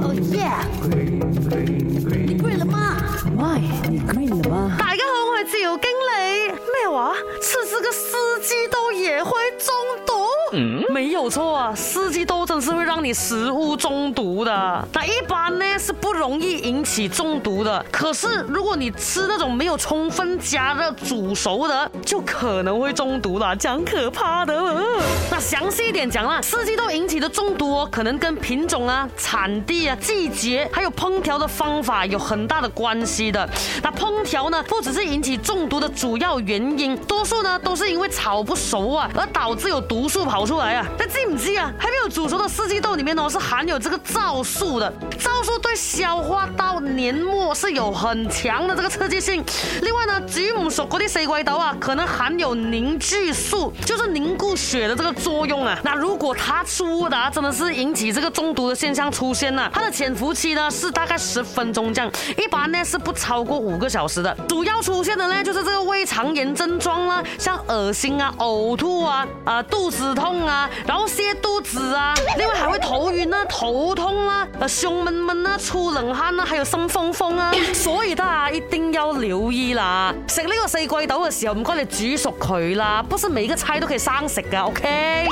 哦耶！你了吗你了吗？大家好，我系自由经理。咩话？出事个司机没有错啊，四季豆真是会让你食物中毒的。它一般呢是不容易引起中毒的，可是如果你吃那种没有充分加热煮熟的，就可能会中毒了，讲可怕的。那详细一点讲啦，四季豆引起的中毒可能跟品种啊、产地啊、季节，还有烹调的方法有很大的关系的。那烹调呢，不只是引起中毒的主要原因，多数呢都是因为炒不熟啊，而导致有毒素跑。跑出来啊，但记不记啊？还没有煮熟的四季豆里面呢是含有这个皂素的，皂素对消化道黏膜是有很强的这个刺激性。另外呢，吉姆所割的西瓜刀啊，可能含有凝聚素，就是凝固血的这个作用啊。那如果它出的真的是引起这个中毒的现象出现呢，它的潜伏期呢是大概十分钟这样，一般呢是不超过五个小时的。主要出现的呢就是这个胃肠炎症状啦，像恶心啊、呕吐啊、啊肚子痛。痛啊，然后泻肚子啊，另外还会头晕啊、头痛啊、呃胸闷闷啊、出冷汗啊，还有心风风啊，所以大家一定要留意啦。食呢个四季豆嘅时候，唔该你煮熟佢啦，不是每个菜都可以生食噶，OK。